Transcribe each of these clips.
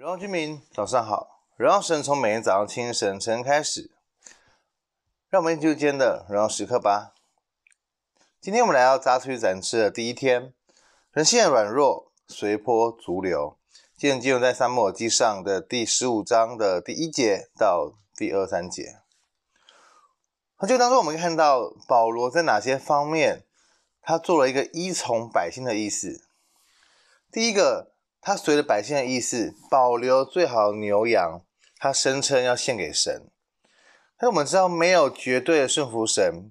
荣耀居民，早上好！荣耀神从每天早上清晨晨开始，让我们进入今天的荣耀时刻吧。今天我们来到扎出去展翅的第一天，人性的软弱，随波逐流。今天进入在撒母耳记上的第十五章的第一节到第二三节。那就当中我们看到保罗在哪些方面，他做了一个依从百姓的意思。第一个。他随着百姓的意思，保留最好的牛羊，他声称要献给神。但我们知道，没有绝对的顺服神，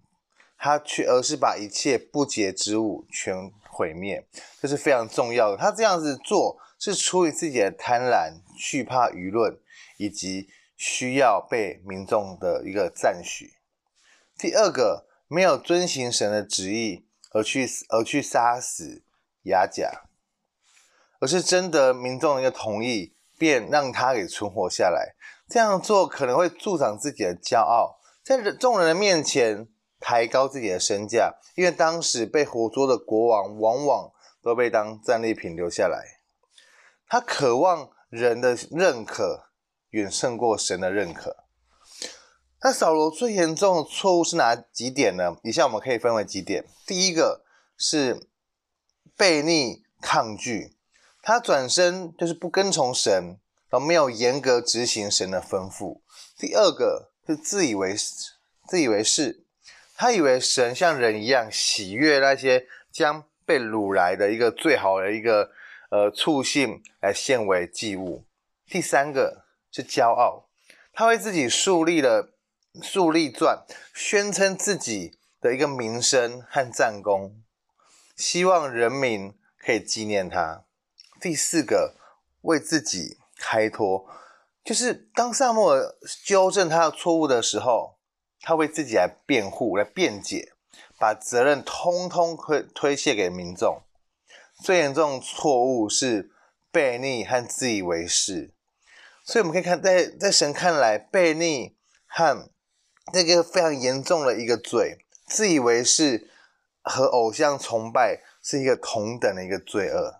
他却而是把一切不洁之物全毁灭，这是非常重要的。他这样子做是出于自己的贪婪、惧怕舆论，以及需要被民众的一个赞许。第二个，没有遵行神的旨意而去而去杀死亚甲。而是征得民众的一个同意，便让他给存活下来。这样做可能会助长自己的骄傲，在众人的面前抬高自己的身价。因为当时被活捉的国王往往都被当战利品留下来。他渴望人的认可远胜过神的认可。那扫罗最严重的错误是哪几点呢？以下我们可以分为几点。第一个是悖逆抗拒。他转身就是不跟从神，而没有严格执行神的吩咐。第二个是自以为，自以为是，他以为神像人一样喜悦那些将被掳来的一个最好的一个呃畜性来献为祭物。第三个是骄傲，他为自己树立了树立传，宣称自己的一个名声和战功，希望人民可以纪念他。第四个，为自己开脱，就是当撒母耳纠正他的错误的时候，他为自己来辩护、来辩解，把责任通通推推卸给民众。最严重错误是悖逆和自以为是，所以我们可以看，在在神看来，悖逆和这个非常严重的一个罪，自以为是和偶像崇拜是一个同等的一个罪恶。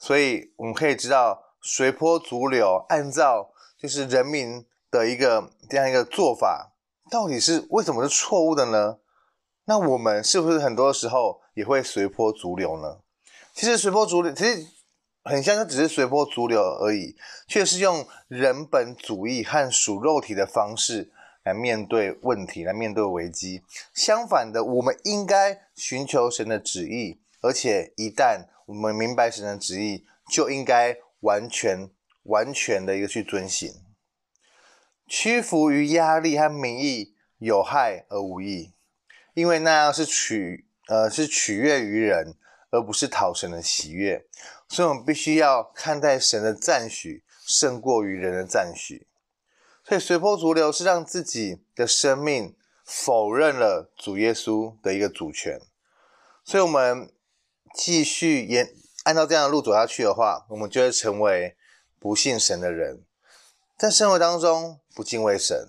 所以我们可以知道，随波逐流，按照就是人民的一个这样一个做法，到底是为什么是错误的呢？那我们是不是很多时候也会随波逐流呢？其实随波逐流，其实很像，它只是随波逐流而已，却是用人本主义和属肉体的方式来面对问题，来面对危机。相反的，我们应该寻求神的旨意，而且一旦我们明白神的旨意，就应该完全、完全的一个去遵行。屈服于压力和民意有害而无益，因为那样是取呃是取悦于人，而不是讨神的喜悦。所以，我们必须要看待神的赞许胜过于人的赞许。所以，随波逐流是让自己的生命否认了主耶稣的一个主权。所以，我们。继续沿按照这样的路走下去的话，我们就会成为不信神的人，在生活当中不敬畏神。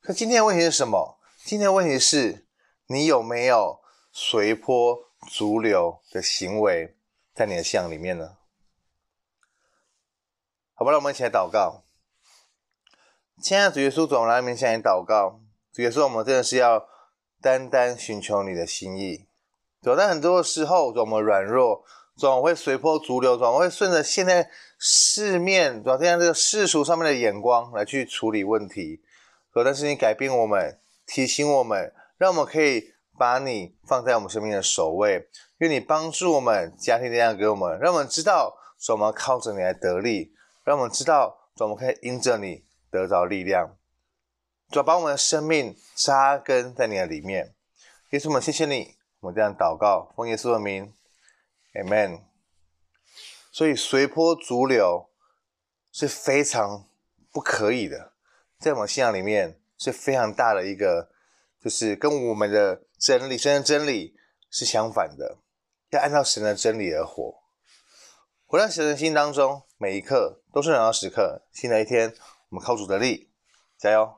可今天的问题是什么？今天的问题是你有没有随波逐流的行为在你的信仰里面呢？好吧，让我们一起来祷告。亲爱的主耶稣，总来面向你祷告。主耶稣，我们真的是要单单寻求你的心意。对，但很多时候，我们软弱，总会随波逐流，总会顺着现在市面，对吧？现在这个世俗上面的眼光来去处理问题。对，但是你改变我们，提醒我们，让我们可以把你放在我们生命的首位。愿你帮助我们，家庭力量给我们，让我们知道，说我们靠着你来得力；让我们知道，说我们可以因着你得着力量。主要，把我们的生命扎根在你的里面。耶稣，我们谢谢你。我这样祷告，奉耶稣的名，Amen。所以随波逐流是非常不可以的，在我们信仰里面是非常大的一个，就是跟我们的真理、神的真理是相反的。要按照神的真理而活，活在神的心当中，每一刻都是荣耀时刻。新的一天，我们靠主的力，加油！